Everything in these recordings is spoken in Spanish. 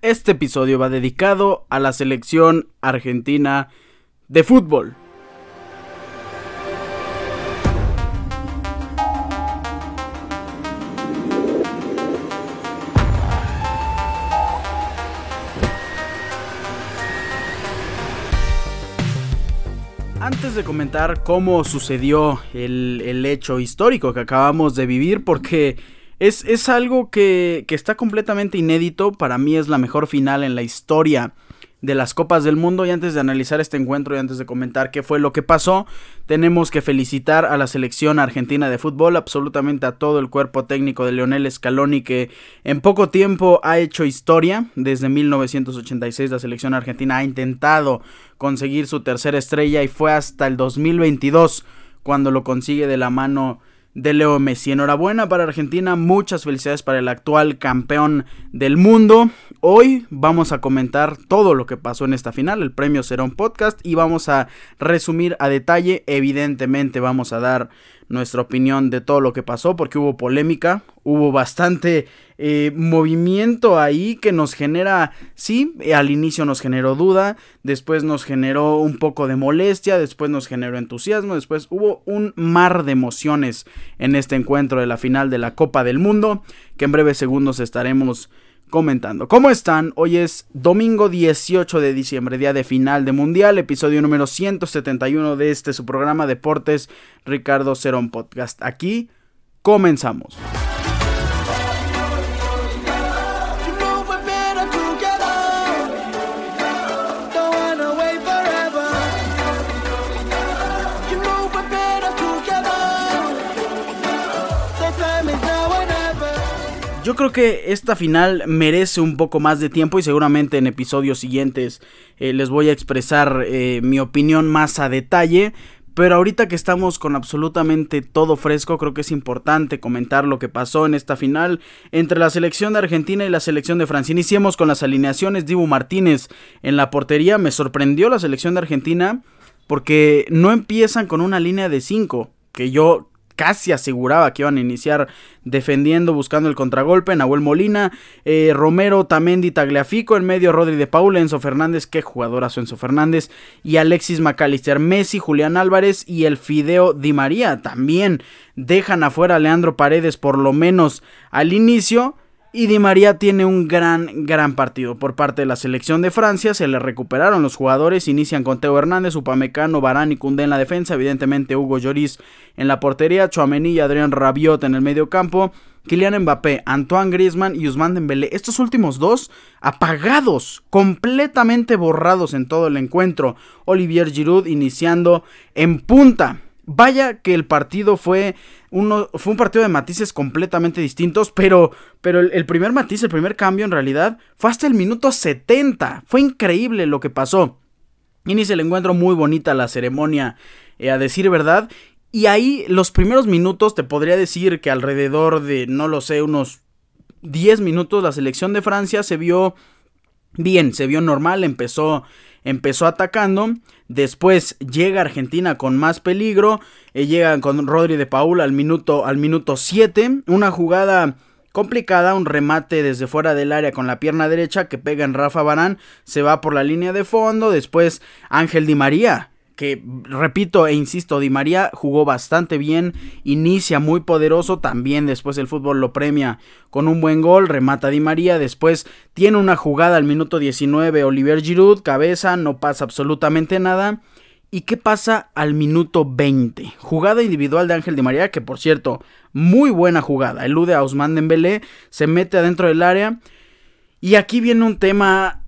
Este episodio va dedicado a la selección argentina de fútbol. Antes de comentar cómo sucedió el, hecho histórico que acabamos de vivir, porque es, algo que, que, está completamente inédito. Para mí es la mejor final en la historia de las Copas del Mundo. Y antes de analizar este encuentro y antes de comentar qué fue lo que pasó, tenemos que felicitar a la selección argentina de fútbol, absolutamente a todo el cuerpo técnico de Leonel Scaloni que en poco tiempo ha hecho historia. Desde 1986 la selección argentina ha intentado conseguir su tercera estrella y fue hasta el 2022 cuando lo consigue de la mano de Leo Messi. Enhorabuena para Argentina, muchas felicidades para el actual campeón del mundo. Hoy vamos a comentar todo lo que pasó en esta final, el premio será un podcast y vamos a resumir a detalle, evidentemente vamos a dar nuestra opinión de todo lo que pasó porque hubo polémica, hubo bastante eh, movimiento ahí que nos genera, sí, al inicio nos generó duda, después nos generó un poco de molestia, después nos generó entusiasmo, después hubo un mar de emociones en este encuentro de la final de la Copa del Mundo que en breves segundos estaremos comentando. ¿Cómo están? Hoy es domingo 18 de diciembre, día de final de Mundial, episodio número 171 de este su programa Deportes Ricardo Cerón Podcast. Aquí comenzamos. Yo creo que esta final merece un poco más de tiempo y seguramente en episodios siguientes eh, les voy a expresar eh, mi opinión más a detalle. Pero ahorita que estamos con absolutamente todo fresco, creo que es importante comentar lo que pasó en esta final entre la selección de Argentina y la selección de Francia. Iniciemos con las alineaciones. Dibu Martínez en la portería. Me sorprendió la selección de Argentina porque no empiezan con una línea de 5, que yo casi aseguraba que iban a iniciar defendiendo, buscando el contragolpe. Nahuel Molina, eh, Romero, Tamendi, Tagliafico. En medio, Rodri de Paula, Enzo Fernández. Qué jugadorazo Enzo Fernández. Y Alexis McAllister, Messi, Julián Álvarez y el Fideo Di María. También dejan afuera a Leandro Paredes, por lo menos al inicio. Y Di María tiene un gran, gran partido por parte de la selección de Francia. Se le recuperaron los jugadores. Inician con Teo Hernández, Upamecano, Barán y Cundé en la defensa. Evidentemente Hugo Lloris en la portería. Chouameni y Adrián Rabiot en el medio campo. Kylian Mbappé, Antoine Griezmann y Usman Dembélé. Estos últimos dos apagados, completamente borrados en todo el encuentro. Olivier Giroud iniciando en punta. Vaya que el partido fue, uno, fue un partido de matices completamente distintos, pero, pero el, primer matiz, el primer cambio en realidad fue hasta el minuto 70. Fue increíble lo que pasó. Inicia el encuentro muy bonita la ceremonia, eh, a decir verdad. Y ahí los primeros minutos te podría decir que alrededor de, no lo sé, unos 10 minutos la selección de Francia se vio bien, se vio normal, empezó empezó atacando. Después llega Argentina con más peligro. Eh, llega con Rodri de Paul al minuto, al minuto 7. Una jugada complicada, un remate desde fuera del área con la pierna derecha que pega en Rafa Barán. Se va por la línea de fondo. Después Ángel Di María que repito e insisto, Di María jugó bastante bien, inicia muy poderoso, también después el fútbol lo premia con un buen gol, remata Di María, después tiene una jugada al minuto 19 Oliver Giroud, cabeza, no pasa absolutamente nada. ¿Y qué pasa al minuto 20? Jugada individual de Ángel Di María, que por cierto, muy buena jugada. Elude a Ousmane Dembélé, se mete adentro del área. Y aquí viene un tema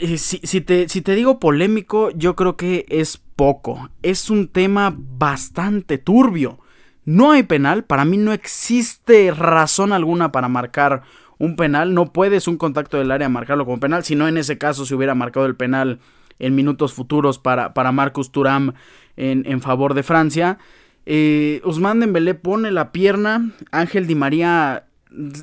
eh, si, te, si te digo polémico, yo creo que es poco. Es un tema bastante turbio. No hay penal, para mí no existe razón alguna para marcar un penal. No puedes un contacto del área marcarlo como penal, si no en ese caso se hubiera marcado el penal en minutos futuros para, para Marcus Turam en, en favor de Francia. Eh, Ousmane Dembélé pone la pierna, Ángel Di María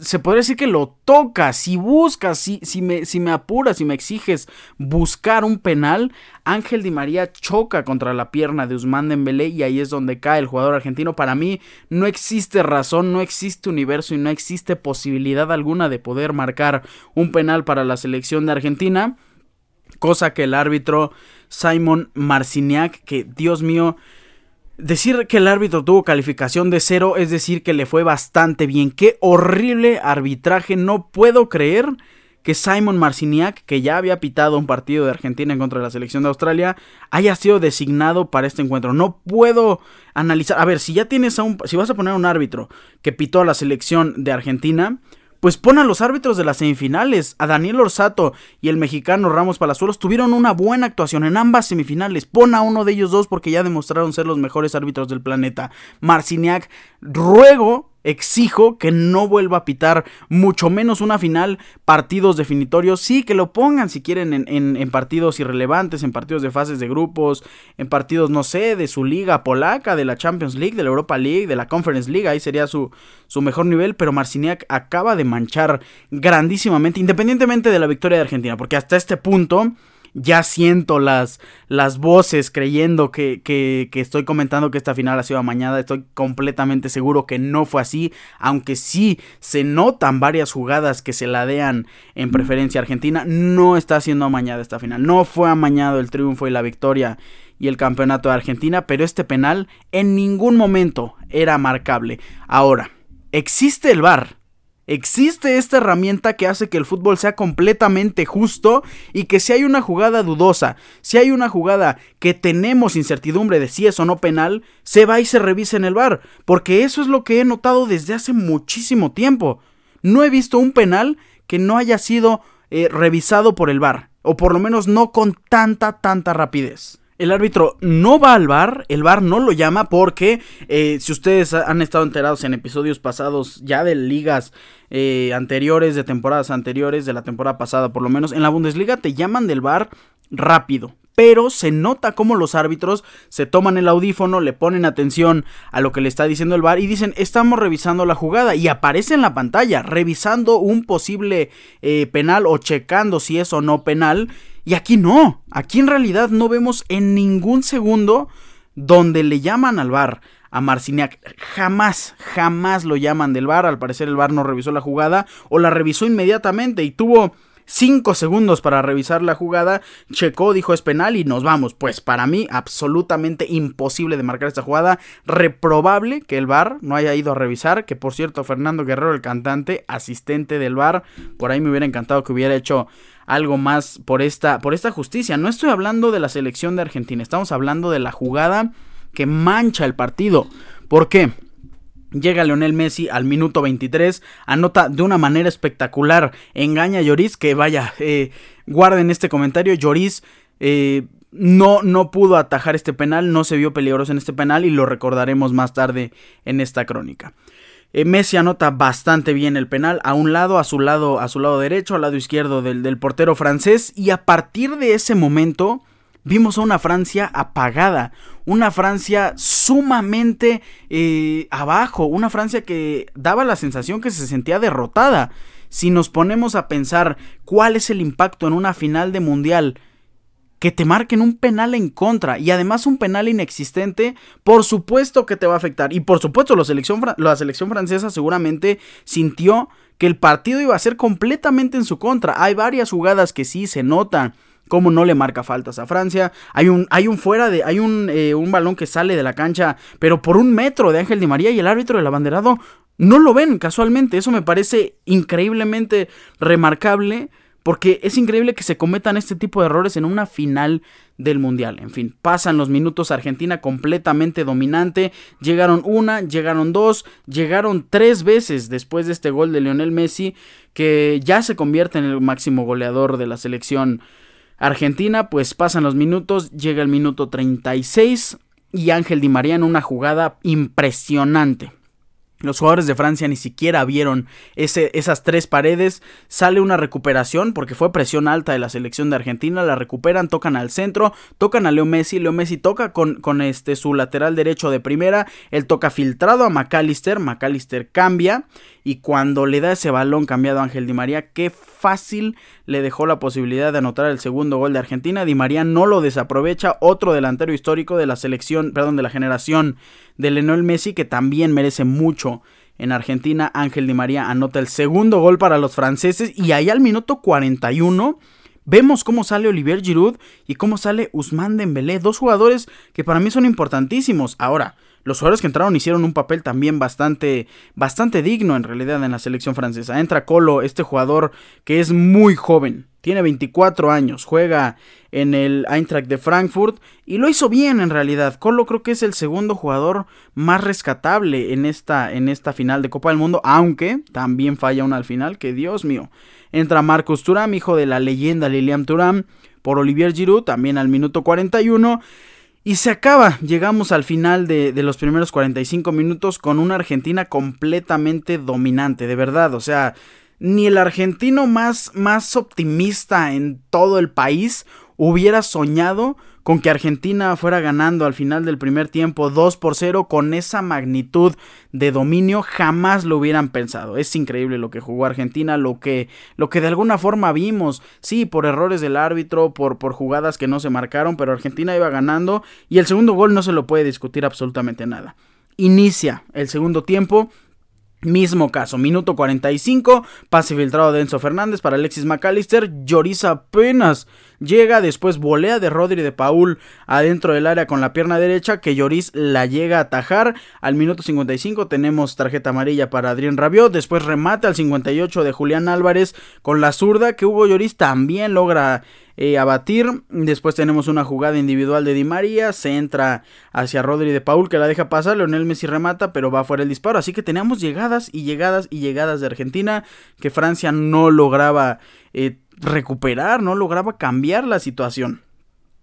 se podría decir que lo toca, si buscas, si, si, me, si me apuras, si me exiges buscar un penal, Ángel Di María choca contra la pierna de Usman Dembélé y ahí es donde cae el jugador argentino. Para mí no existe razón, no existe universo y no existe posibilidad alguna de poder marcar un penal para la selección de Argentina, cosa que el árbitro Simon Marciniak, que Dios mío, Decir que el árbitro tuvo calificación de cero es decir que le fue bastante bien. Qué horrible arbitraje. No puedo creer que Simon Marciniak, que ya había pitado un partido de Argentina en contra de la selección de Australia, haya sido designado para este encuentro. No puedo analizar. A ver, si ya tienes a un. Si vas a poner a un árbitro que pitó a la selección de Argentina pues pon a los árbitros de las semifinales. A Daniel Orsato y el mexicano Ramos Palazuelos tuvieron una buena actuación en ambas semifinales. Pon a uno de ellos dos porque ya demostraron ser los mejores árbitros del planeta. Marciniak, ruego Exijo que no vuelva a pitar, mucho menos una final, partidos definitorios. Sí, que lo pongan si quieren en, partidos irrelevantes, en partidos de fases de grupos, en partidos, no sé, de su liga polaca, de la Champions League, de la Europa League, de la Conference League. Ahí sería su, su mejor nivel. Pero Marciniak acaba de manchar grandísimamente, independientemente de la victoria de Argentina, porque hasta este punto ya siento las, las voces creyendo que, que, estoy comentando que esta final ha sido amañada. Estoy completamente seguro que no fue así, aunque sí se notan varias jugadas que se ladean en preferencia argentina. No está siendo amañada esta final. No fue amañado el triunfo y la victoria y el campeonato de Argentina, pero este penal en ningún momento era marcable. Ahora, existe el VAR Existe esta herramienta que hace que el fútbol sea completamente justo y que si hay una jugada dudosa, si hay una jugada que tenemos incertidumbre de si es o no penal, se va y se revisa en el bar, porque eso es lo que he notado desde hace muchísimo tiempo. No he visto un penal que no haya sido eh, revisado por el bar, o por lo menos no con tanta, tanta rapidez. El árbitro no va al bar, el bar no lo llama porque eh, si ustedes han estado enterados en episodios pasados ya de ligas eh, anteriores, de temporadas anteriores, de la temporada pasada por lo menos, en la Bundesliga te llaman del bar rápido. Pero se nota cómo los árbitros se toman el audífono, le ponen atención a lo que le está diciendo el bar y dicen estamos revisando la jugada y aparece en la pantalla revisando un posible eh, penal o checando si es o no penal y aquí no, aquí en realidad no vemos en ningún segundo donde le llaman al bar a Marciniak. Jamás, jamás lo llaman del bar. Al parecer el bar no revisó la jugada o la revisó inmediatamente y tuvo 5 segundos para revisar la jugada, checó, dijo es penal y nos vamos. Pues para mí absolutamente imposible de marcar esta jugada, reprobable que el VAR no haya ido a revisar, que por cierto Fernando Guerrero, el cantante, asistente del VAR, por ahí me hubiera encantado que hubiera hecho algo más por esta, por esta justicia. No estoy hablando de la selección de Argentina, estamos hablando de la jugada que mancha el partido. ¿Por qué? Llega Leonel Messi al minuto 23, anota de una manera espectacular, engaña a Lloris, que vaya, eh, guarden este comentario, Lloris eh, no, no pudo atajar este penal, no se vio peligroso en este penal y lo recordaremos más tarde en esta crónica. Eh, Messi anota bastante bien el penal, a un lado, a su lado, a su lado derecho, al lado izquierdo del, del portero francés y a partir de ese momento vimos a una Francia apagada, una Francia sumamente eh, abajo, una Francia que daba la sensación que se sentía derrotada. Si nos ponemos a pensar cuál es el impacto en una final de mundial, que te marquen un penal en contra y además un penal inexistente, por supuesto que te va a afectar. Y por supuesto la selección, la selección francesa seguramente sintió que el partido iba a ser completamente en su contra. Hay varias jugadas que sí se notan cómo no le marca faltas a Francia. Hay un, hay un fuera de, hay un, eh, un balón que sale de la cancha, pero por un metro de Ángel Di María y el árbitro del abanderado no lo ven casualmente. Eso me parece increíblemente remarcable. Porque es increíble que se cometan este tipo de errores en una final del Mundial. En fin, pasan los minutos Argentina completamente dominante. Llegaron una, llegaron dos, llegaron tres veces después de este gol de Lionel Messi, que ya se convierte en el máximo goleador de la selección Argentina, pues pasan los minutos, llega el minuto 36 y Ángel Di María en una jugada impresionante. Los jugadores de Francia ni siquiera vieron ese, esas tres paredes. Sale una recuperación porque fue presión alta de la selección de Argentina. La recuperan, tocan al centro, tocan a Leo Messi. Leo Messi toca con, con este, su lateral derecho de primera. Él toca filtrado a McAllister. McAllister cambia. Y cuando le da ese balón cambiado a Ángel Di María, qué fácil le dejó la posibilidad de anotar el segundo gol de Argentina. Di María no lo desaprovecha. Otro delantero histórico de la selección, perdón, de la generación de Lionel Messi que también merece mucho en Argentina. Ángel Di María anota el segundo gol para los franceses y ahí al minuto 41 vemos cómo sale Olivier Giroud y cómo sale Ousmane Dembélé, dos jugadores que para mí son importantísimos. Ahora, los jugadores que entraron hicieron un papel también bastante, bastante digno en realidad en la selección francesa. Entra Colo, este jugador que es muy joven, tiene 24 años, juega en el Eintracht de Frankfurt y lo hizo bien en realidad. Colo creo que es el segundo jugador más rescatable en esta, en esta final de Copa del Mundo, aunque también falla una al final, que Dios mío. Entra Marcos Turam, hijo de la leyenda Lilian Turam, por Olivier Giroud, también al minuto 41. Y se acaba, llegamos al final de, de, los primeros 45 minutos con una Argentina completamente dominante, de verdad, o sea, ni el argentino más, más optimista en todo el país hubiera soñado con que Argentina fuera ganando al final del primer tiempo 2 por 0 con esa magnitud de dominio jamás lo hubieran pensado. Es increíble lo que jugó Argentina, lo que, lo que de alguna forma vimos, sí, por errores del árbitro, por, por jugadas que no se marcaron, pero Argentina iba ganando y el segundo gol no se lo puede discutir absolutamente nada. Inicia el segundo tiempo, Mismo caso, minuto 45, pase filtrado de Enzo Fernández para Alexis McAllister, Lloris apenas llega, después volea de Rodri de Paul adentro del área con la pierna derecha, que Lloris la llega a atajar, al minuto 55 tenemos tarjeta amarilla para Adrián Rabiot, después remata al 58 de Julián Álvarez con la zurda, que Hugo Lloris también logra eh, abatir. Después tenemos una jugada individual de Di María. Se entra hacia Rodri de Paul que la deja pasar. Leonel Messi remata, pero va fuera el disparo. Así que teníamos llegadas y llegadas y llegadas de Argentina que Francia no lograba eh, recuperar, no lograba cambiar la situación.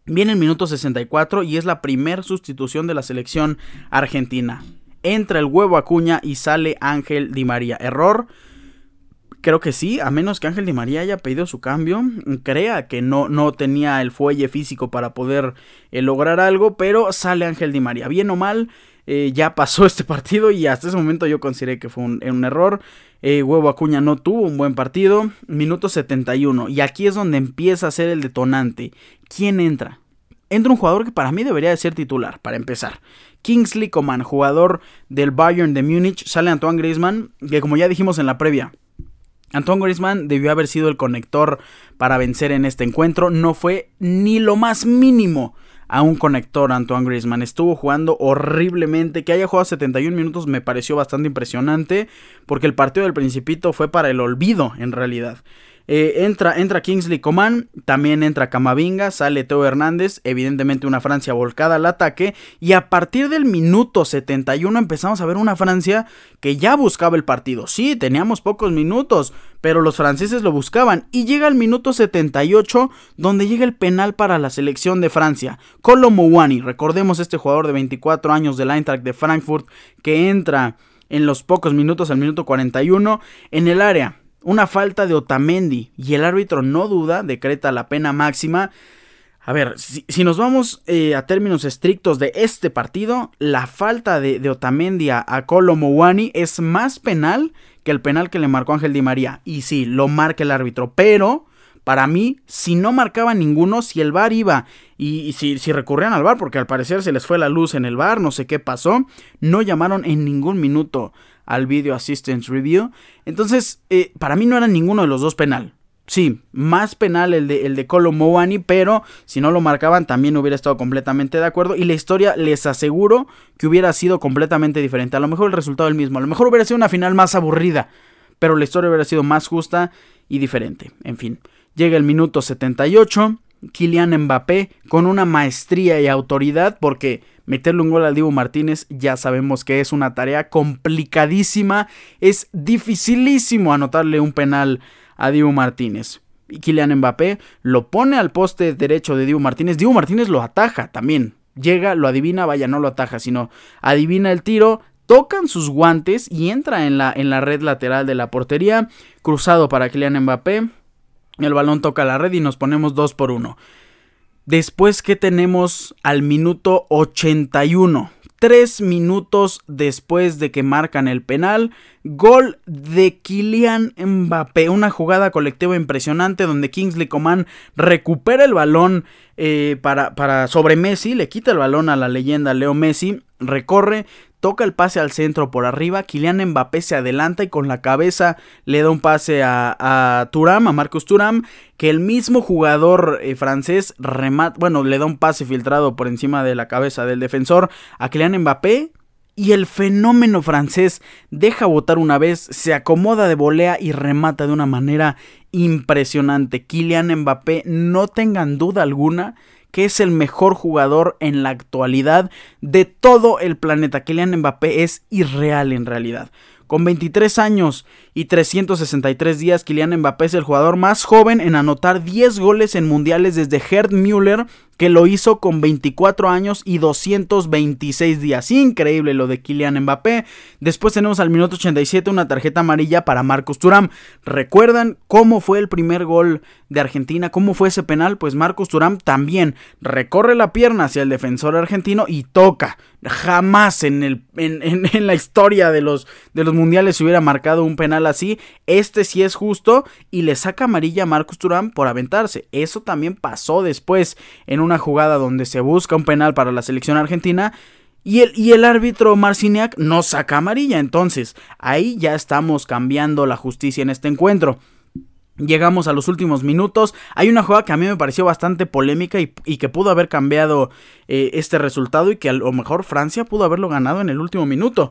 Viene el minuto 64 y es la primera sustitución de la selección argentina. Entra el huevo Acuña y sale Ángel Di María. Error Creo que sí, a menos que Ángel Di María haya pedido su cambio, crea que no, no tenía el fuelle físico para poder eh, lograr algo, pero sale Ángel Di María. Bien o mal, eh, ya pasó este partido y hasta ese momento yo consideré que fue un, error. Eh, Huevo Acuña no tuvo un buen partido. Minuto 71. Y aquí es donde empieza a ser el detonante. ¿Quién entra? Entra un jugador que para mí debería de ser titular, para empezar. Kingsley Coman, jugador del Bayern de Múnich. Sale Antoine Griezmann, que como ya dijimos en la previa, Antoine Griezmann debió haber sido el conector para vencer en este encuentro. No fue ni lo más mínimo a un conector Antoine Griezmann. Estuvo jugando horriblemente. Que haya jugado 71 minutos me pareció bastante impresionante. Porque el partido del Principito fue para el olvido en realidad. Eh, entra, entra Kingsley Coman, también entra Camavinga, sale Teo Hernández, evidentemente una Francia volcada al ataque, y a partir del minuto 71 empezamos a ver una Francia que ya buscaba el partido. Sí, teníamos pocos minutos, pero los franceses lo buscaban, y llega el minuto 78 donde llega el penal para la selección de Francia. Colo Mouani, recordemos este jugador de 24 años del Eintracht de Frankfurt que entra en los pocos minutos al minuto 41 en el área una falta de Otamendi y el árbitro no duda, decreta la pena máxima. A ver, si, nos vamos eh, a términos estrictos de este partido, la falta de, Otamendi a, a es más penal que el penal que le marcó Ángel Di María. Y sí, lo marca el árbitro, pero para mí, si no marcaba ninguno, si el VAR iba y, si, si, recurrían al VAR, porque al parecer se les fue la luz en el VAR, no sé qué pasó, no llamaron en ningún minuto al Video Assistance Review. Entonces, eh, para mí no era ninguno de los dos penal. Sí, más penal el de, el de Colo pero si no lo marcaban también hubiera estado completamente de acuerdo. Y la historia les aseguro que hubiera sido completamente diferente. A lo mejor el resultado es el mismo. A lo mejor hubiera sido una final más aburrida. Pero la historia hubiera sido más justa y diferente. En fin, llega el minuto 78. Kylian Mbappé con una maestría y autoridad porque meterle un gol al Dibu Martínez ya sabemos que es una tarea complicadísima, es dificilísimo anotarle un penal a Dibu Martínez. Y Kylian Mbappé lo pone al poste derecho de Dibu Martínez, Dibu Martínez lo ataja también, llega, lo adivina, vaya, no lo ataja, sino adivina el tiro, tocan sus guantes y entra en la, en la red lateral de la portería, cruzado para Kylian Mbappé. El balón toca la red y nos ponemos 2 por 1. Después que tenemos al minuto 81, tres minutos después de que marcan el penal, gol de Kylian Mbappé, una jugada colectiva impresionante donde Kingsley Coman recupera el balón eh, para, para sobre Messi, le quita el balón a la leyenda Leo Messi, recorre, toca el pase al centro por arriba, Kylian Mbappé se adelanta y con la cabeza le da un pase a, a Turam, a Marcus Turam, que el mismo jugador eh, francés remata, bueno, le da un pase filtrado por encima de la cabeza del defensor a Kylian Mbappé. Y el fenómeno francés deja botar una vez, se acomoda de volea y remata de una manera impresionante. Kylian Mbappé, no tengan duda alguna que es el mejor jugador en la actualidad de todo el planeta. Kylian Mbappé es irreal en realidad. Con 23 años y 363 días, Kylian Mbappé es el jugador más joven en anotar 10 goles en mundiales desde Gerd Müller que lo hizo con 24 años y 226 días. Increíble lo de Kylian Mbappé. Después tenemos al minuto 87 una tarjeta amarilla para Marcos Turam. ¿Recuerdan cómo fue el primer gol de Argentina? ¿Cómo fue ese penal? Pues Marcos Turam también recorre la pierna hacia el defensor argentino y toca. Jamás en, el, en, la historia de los, de los mundiales se hubiera marcado un penal así. Este sí es justo y le saca amarilla a Marcos Turam por aventarse. Eso también pasó después en un una jugada donde se busca un penal para la selección argentina y el, y el árbitro Marciniak no saca amarilla. Entonces, ahí ya estamos cambiando la justicia en este encuentro. Llegamos a los últimos minutos. Hay una jugada que a mí me pareció bastante polémica y, que pudo haber cambiado eh, este resultado y que a lo mejor Francia pudo haberlo ganado en el último minuto.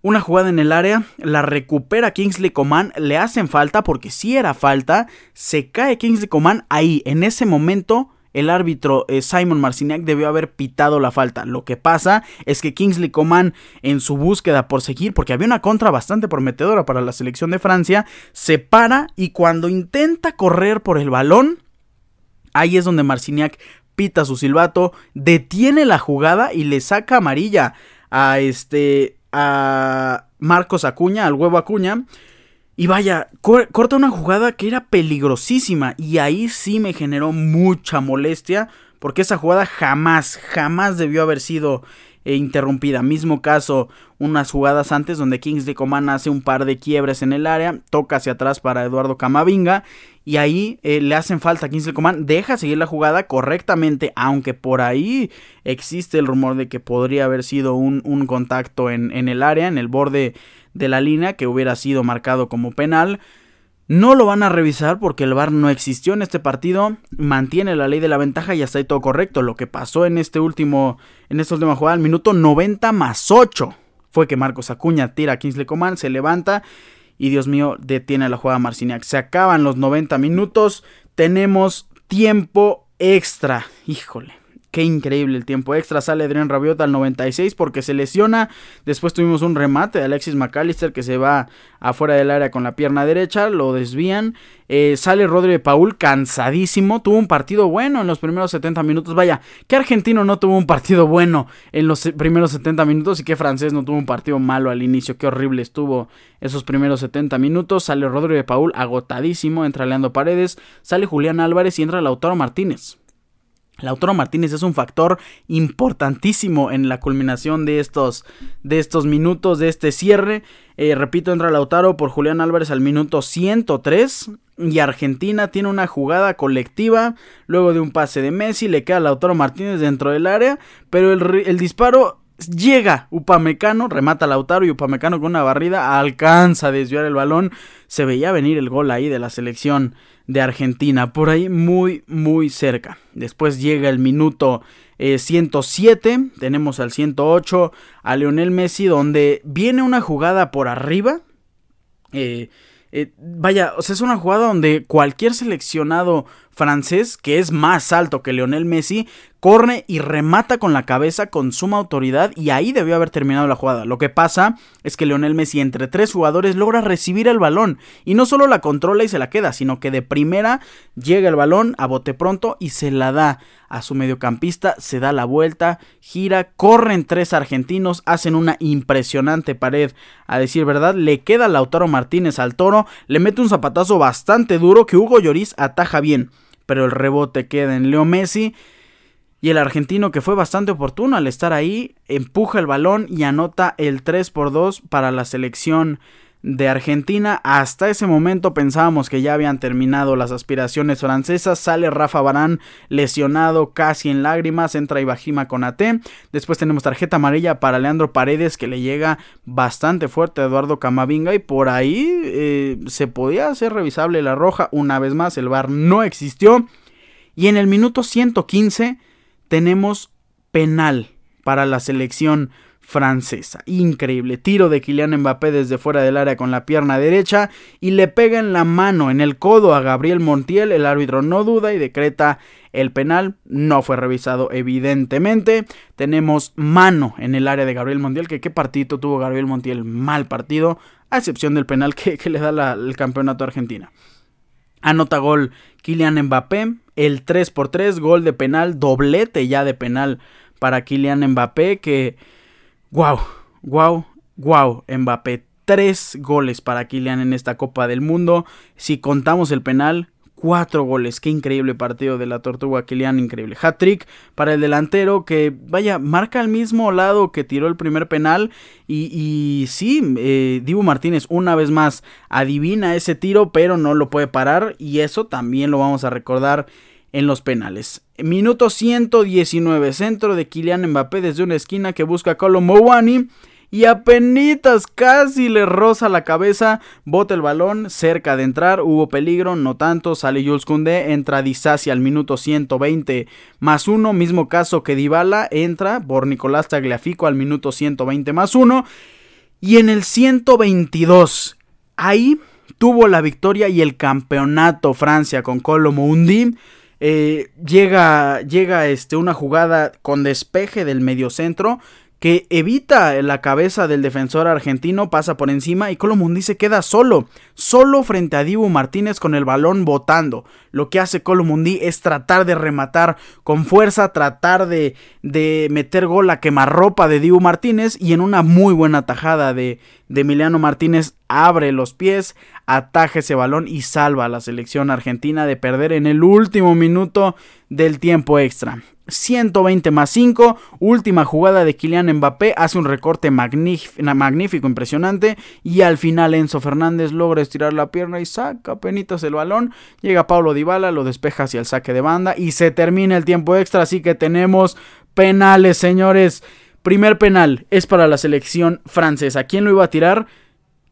Una jugada en el área, la recupera Kingsley Coman, le hacen falta porque si era falta, se cae Kingsley Coman ahí, en ese momento el árbitro eh, Simon Marciniak debió haber pitado la falta. Lo que pasa es que Kingsley Coman, en su búsqueda por seguir, porque había una contra bastante prometedora para la selección de Francia, se para y cuando intenta correr por el balón, ahí es donde Marciniak pita su silbato, detiene la jugada y le saca amarilla a este a Marcos Acuña, al huevo Acuña. Y vaya, corta una jugada que era peligrosísima y ahí sí me generó mucha molestia porque esa jugada jamás, jamás debió haber sido eh, interrumpida. Mismo caso, unas jugadas antes donde Kingsley Coman hace un par de quiebres en el área, toca hacia atrás para Eduardo Camavinga y ahí eh, le hacen falta Kingsley Coman, deja seguir la jugada correctamente, aunque por ahí existe el rumor de que podría haber sido un, un contacto en, en el área, en el borde de la línea que hubiera sido marcado como penal. No lo van a revisar porque el VAR no existió en este partido. Mantiene la ley de la ventaja y está ahí todo correcto. Lo que pasó en este último, en esta última jugada, al minuto 90 más 8, fue que Marcos Acuña tira a Kingsley Coman, se levanta y Dios mío, detiene la jugada Marciniak. Se acaban los 90 minutos. Tenemos tiempo extra. Híjole. Qué increíble el tiempo extra. Sale Adrián Rabiot al 96 porque se lesiona. Después tuvimos un remate de Alexis McAllister que se va afuera del área con la pierna derecha. Lo desvían. Eh, sale Rodri de Paul cansadísimo. Tuvo un partido bueno en los primeros 70 minutos. Vaya, ¿qué argentino no tuvo un partido bueno en los primeros 70 minutos? Y qué francés no tuvo un partido malo al inicio. Qué horrible estuvo esos primeros 70 minutos. Sale Rodri de Paul agotadísimo. Entra Leandro Paredes. Sale Julián Álvarez y entra Lautaro Martínez. Lautaro Martínez es un factor importantísimo en la culminación de estos, de estos minutos, de este cierre. Eh, repito, entra Lautaro por Julián Álvarez al minuto 103. Y Argentina tiene una jugada colectiva. Luego de un pase de Messi, le queda a Lautaro Martínez dentro del área. Pero el, el disparo llega Upamecano, remata Lautaro y Upamecano con una barrida alcanza a desviar el balón. Se veía venir el gol ahí de la selección de Argentina, por ahí muy, muy cerca. Después llega el minuto 107, eh, tenemos al 108 a Lionel Messi, donde viene una jugada por arriba. Eh, eh, vaya, o sea, es una jugada donde cualquier seleccionado francés, que es más alto que Lionel Messi, corre y remata con la cabeza con suma autoridad y ahí debió haber terminado la jugada. Lo que pasa es que Lionel Messi entre tres jugadores logra recibir el balón y no solo la controla y se la queda, sino que de primera llega el balón a bote pronto y se la da a su mediocampista, se da la vuelta, gira, corren tres argentinos, hacen una impresionante pared, a decir verdad, le queda Lautaro Martínez al toro, le mete un zapatazo bastante duro que Hugo Lloris ataja bien, pero el rebote queda en Leo Messi. Y el argentino, que fue bastante oportuno al estar ahí, empuja el balón y anota el 3 por 2 para la selección de Argentina. Hasta ese momento pensábamos que ya habían terminado las aspiraciones francesas. Sale Rafa Barán lesionado casi en lágrimas. Entra Ibajima con AT. Después tenemos tarjeta amarilla para Leandro Paredes que le llega bastante fuerte a Eduardo Camavinga. Y por ahí eh, se podía hacer revisable la roja. Una vez más, el VAR no existió. Y en el minuto 115 tenemos penal para la selección francesa. Increíble. Tiro de Kylian Mbappé desde fuera del área con la pierna derecha y le pega en la mano, en el codo a Gabriel Montiel. El árbitro no duda y decreta el penal. No fue revisado evidentemente. Tenemos mano en el área de Gabriel Montiel. Que qué partido tuvo Gabriel Montiel. Mal partido. A excepción del penal que, le da el campeonato a Argentina. Anota gol Kylian Mbappé. El 3 por 3 gol de penal, doblete ya de penal para Kylian Mbappé. Que, wow, wow, wow, Mbappé. Tres goles para Kylian en esta Copa del Mundo. Si contamos el penal, Cuatro goles, qué increíble partido de la Tortuga Kilian, increíble. Hat-trick para el delantero que, vaya, marca al mismo lado que tiró el primer penal. Y, y sí, eh, Dibu Martínez una vez más adivina ese tiro, pero no lo puede parar. Y eso también lo vamos a recordar en los penales. Minuto 119, centro de Kylian Mbappé desde una esquina que busca a Colombo y apenas casi le roza la cabeza, bota el balón, cerca de entrar, hubo peligro, no tanto, sale Jules Koundé, entra Disasi al minuto 120 más uno, mismo caso que Dybala, entra por Nicolás Tagliafico al minuto 120 más uno, y en el 122, ahí tuvo la victoria y el campeonato Francia con Colo Mundi. Eh, llega llega este, una jugada con despeje del mediocentro que evita la cabeza del defensor argentino, pasa por encima y Colomundi se queda solo, solo frente a Dibu Martínez con el balón botando. Lo que hace Colomundi es tratar de rematar con fuerza, tratar de, de meter gol a quemarropa de Dibu Martínez y en una muy buena tajada de, de Emiliano Martínez abre los pies, ataja ese balón y salva a la selección argentina de perder en el último minuto del tiempo extra. 120 más 5. Última jugada de Kylian Mbappé. Hace un recorte magnífico, impresionante. Y al final Enzo Fernández logra estirar la pierna y saca penitas el balón. Llega Pablo Dybala, lo despeja hacia el saque de banda. Y se termina el tiempo extra. Así que tenemos penales, señores. Primer penal es para la selección francesa. ¿Quién lo iba a tirar?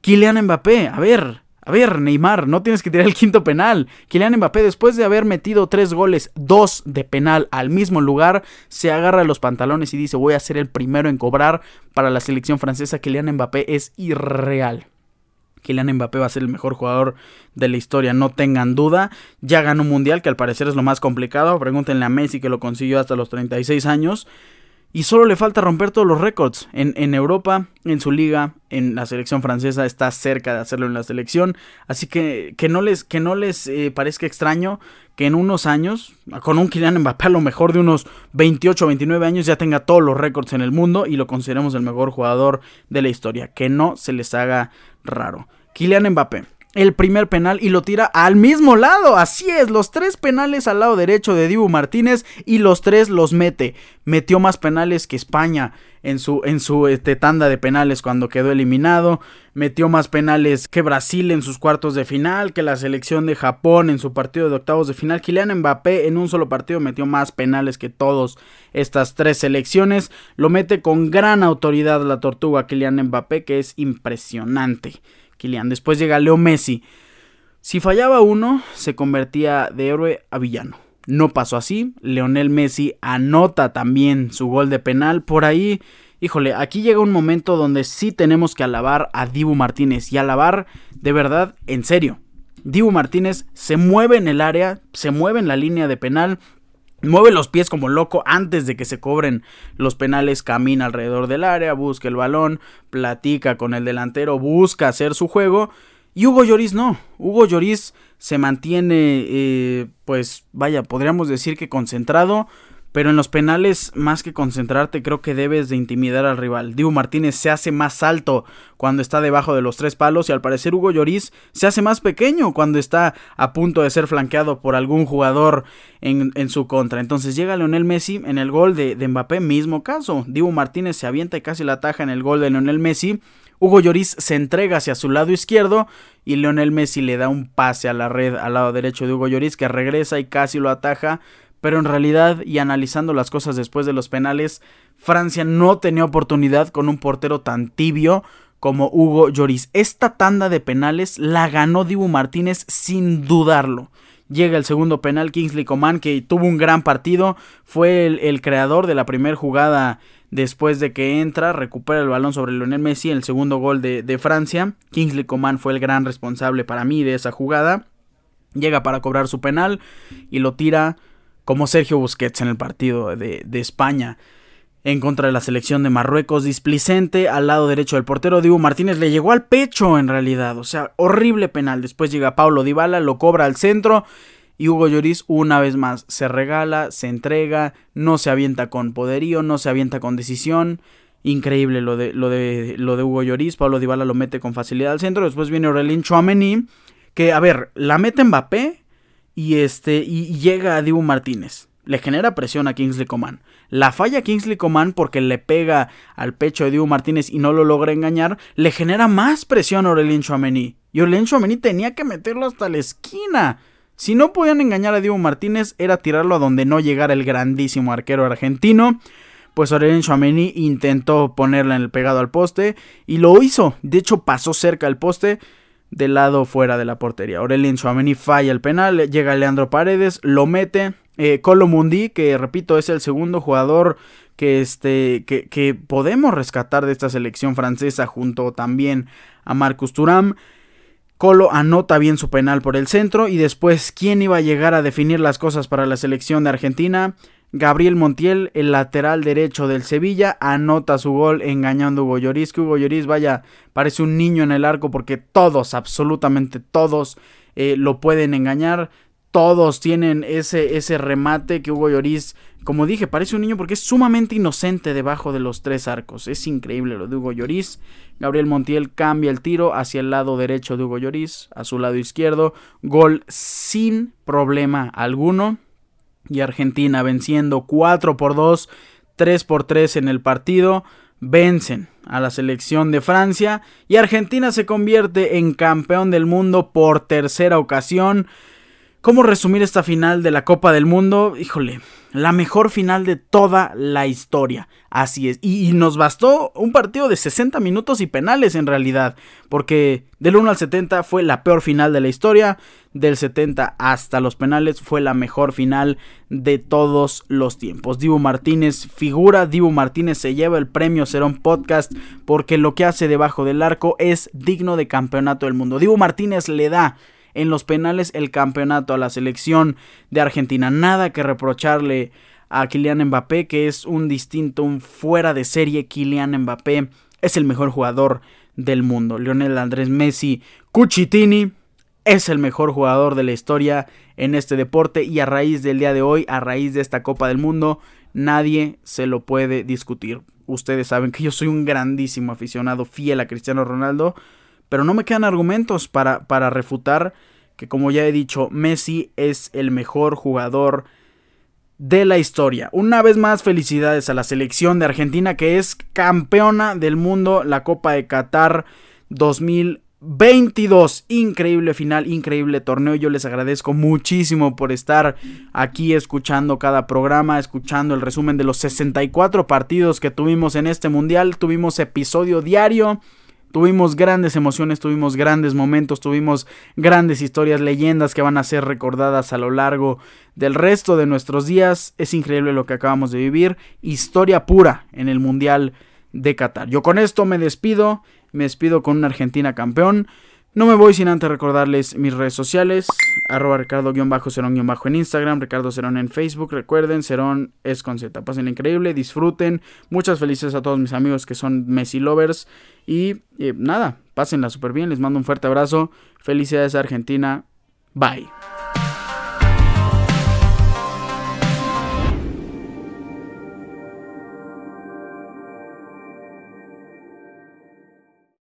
Kylian Mbappé. A ver, a ver, Neymar, no tienes que tirar el quinto penal. Kylian Mbappé, después de haber metido tres goles, dos de penal al mismo lugar, se agarra los pantalones y dice: Voy a ser el primero en cobrar para la selección francesa. Kylian Mbappé es irreal. Kylian Mbappé va a ser el mejor jugador de la historia, no tengan duda. Ya ganó un mundial, que al parecer es lo más complicado. Pregúntenle a Messi, que lo consiguió hasta los 36 años. Y solo le falta romper todos los récords. En, Europa, en su liga, en la selección francesa, está cerca de hacerlo en la selección. Así que que no les, que no les eh, parezca extraño que en unos años, con un Kylian Mbappé a lo mejor de unos 28 o 29 años, ya tenga todos los récords en el mundo y lo consideremos el mejor jugador de la historia. Que no se les haga raro. Kylian Mbappé el primer penal y lo tira al mismo lado. Así es, los tres penales al lado derecho de Dibu Martínez y los tres los mete. Metió más penales que España en su, en su este, tanda de penales cuando quedó eliminado. Metió más penales que Brasil en sus cuartos de final, que la selección de Japón en su partido de octavos de final. Kylian Mbappé en un solo partido metió más penales que todas estas tres selecciones. Lo mete con gran autoridad la tortuga Kylian Mbappé, que es impresionante. Kylian. Después llega Leo Messi. Si fallaba uno, se convertía de héroe a villano. No pasó así. Leonel Messi anota también su gol de penal. Por ahí, híjole, aquí llega un momento donde sí tenemos que alabar a Dibu Martínez y alabar de verdad, en serio. Dibu Martínez se mueve en el área, se mueve en la línea de penal, Mueve los pies como loco antes de que se cobren los penales, camina alrededor del área, busca el balón, platica con el delantero, busca hacer su juego. Y Hugo Lloris no. Hugo Lloris se mantiene, eh, pues vaya, podríamos decir que concentrado, pero en los penales, más que concentrarte, creo que debes de intimidar al rival. Dibu Martínez se hace más alto cuando está debajo de los tres palos y al parecer Hugo Lloris se hace más pequeño cuando está a punto de ser flanqueado por algún jugador en, su contra. Entonces llega Leonel Messi en el gol de, Mbappé, mismo caso. Dibu Martínez se avienta y casi la ataja en el gol de Leonel Messi. Hugo Lloris se entrega hacia su lado izquierdo y Leonel Messi le da un pase a la red al lado derecho de Hugo Lloris que regresa y casi lo ataja pero en realidad y analizando las cosas después de los penales, Francia no tenía oportunidad con un portero tan tibio como Hugo Lloris. Esta tanda de penales la ganó Dibu Martínez sin dudarlo. Llega el segundo penal, Kingsley Coman, que tuvo un gran partido, fue el, creador de la primera jugada después de que entra, recupera el balón sobre Lionel Messi, el segundo gol de, de Francia. Kingsley Coman fue el gran responsable para mí de esa jugada. Llega para cobrar su penal y lo tira como Sergio Busquets en el partido de, España en contra de la selección de Marruecos. Displicente al lado derecho del portero Dibu Martínez le llegó al pecho en realidad. O sea, horrible penal. Después llega Paulo Dybala, lo cobra al centro. Y Hugo Lloris una vez más se regala, se entrega, no se avienta con poderío, no se avienta con decisión. Increíble lo de, lo de, lo de Hugo Lloris. Paulo Dybala lo mete con facilidad al centro. Después viene Aurelien Chouameni. Que, a ver, la mete Mbappé y este y llega a Dibu Martínez. Le genera presión a Kingsley Coman. La falla Kingsley Coman porque le pega al pecho de Dibu Martínez y no lo logra engañar. Le genera más presión a Aurelien Chouameni. Y Aurelien Chouameni tenía que meterlo hasta la esquina. Si no podían engañar a Dibu Martínez, era tirarlo a donde no llegara el grandísimo arquero argentino. Pues Aurelien Chouameni intentó ponerla en el pegado al poste y lo hizo. De hecho, pasó cerca al poste del lado fuera de la portería. Aurelien Chouameni falla el penal, llega Leandro Paredes, lo mete. Eh, Colo Mundi, que repito, es el segundo jugador que, este, que, que podemos rescatar de esta selección francesa junto también a Marcus Thuram. Colo anota bien su penal por el centro y después, ¿quién iba a llegar a definir las cosas para la selección de Argentina? Gabriel Montiel, el lateral derecho del Sevilla, anota su gol engañando a Hugo Lloris. Que Hugo Lloris, vaya, parece un niño en el arco porque todos, absolutamente todos, eh, lo pueden engañar. Todos tienen ese, ese remate que Hugo Lloris, como dije, parece un niño porque es sumamente inocente debajo de los tres arcos. Es increíble lo de Hugo Lloris. Gabriel Montiel cambia el tiro hacia el lado derecho de Hugo Lloris, a su lado izquierdo. Gol sin problema alguno y Argentina venciendo 4 por 2, 3 por 3 en el partido, vencen a la selección de Francia y Argentina se convierte en campeón del mundo por tercera ocasión. ¿Cómo resumir esta final de la Copa del Mundo? Híjole, la mejor final de toda la historia. Así es. Y, nos bastó un partido de 60 minutos y penales en realidad. Porque del 1 al 70 fue la peor final de la historia. Del 70 hasta los penales fue la mejor final de todos los tiempos. Dibu Martínez figura. Dibu Martínez se lleva el premio Serón Podcast. Porque lo que hace debajo del arco es digno de campeonato del mundo. Dibu Martínez le da en los penales el campeonato a la selección de Argentina. Nada que reprocharle a Kylian Mbappé, que es un distinto, un fuera de serie. Kylian Mbappé es el mejor jugador del mundo. Lionel Andrés Messi Cucitini es el mejor jugador de la historia en este deporte y a raíz del día de hoy, a raíz de esta Copa del Mundo, nadie se lo puede discutir. Ustedes saben que yo soy un grandísimo aficionado fiel a Cristiano Ronaldo, pero no me quedan argumentos para, para refutar que, como ya he dicho, Messi es el mejor jugador de la historia. Una vez más, felicidades a la selección de Argentina que es campeona del mundo, la Copa de Qatar 2022. Increíble final, increíble torneo. Yo les agradezco muchísimo por estar aquí escuchando cada programa, escuchando el resumen de los 64 partidos que tuvimos en este mundial. Tuvimos episodio diario. Tuvimos grandes emociones, tuvimos grandes momentos, tuvimos grandes historias, leyendas que van a ser recordadas a lo largo del resto de nuestros días. Es increíble lo que acabamos de vivir. Historia pura en el Mundial de Qatar. Yo con esto me despido. Me despido con una Argentina campeón. No me voy sin antes recordarles mis redes sociales, arroba ricardo-cerón- en Instagram, Ricardo Cerón en Facebook. Recuerden, Cerón es con Z. Pasen increíble, disfruten. Muchas felicidades a todos mis amigos que son Messi lovers. Y eh, nada, pásenla súper bien. Les mando un fuerte abrazo. Felicidades a Argentina. Bye.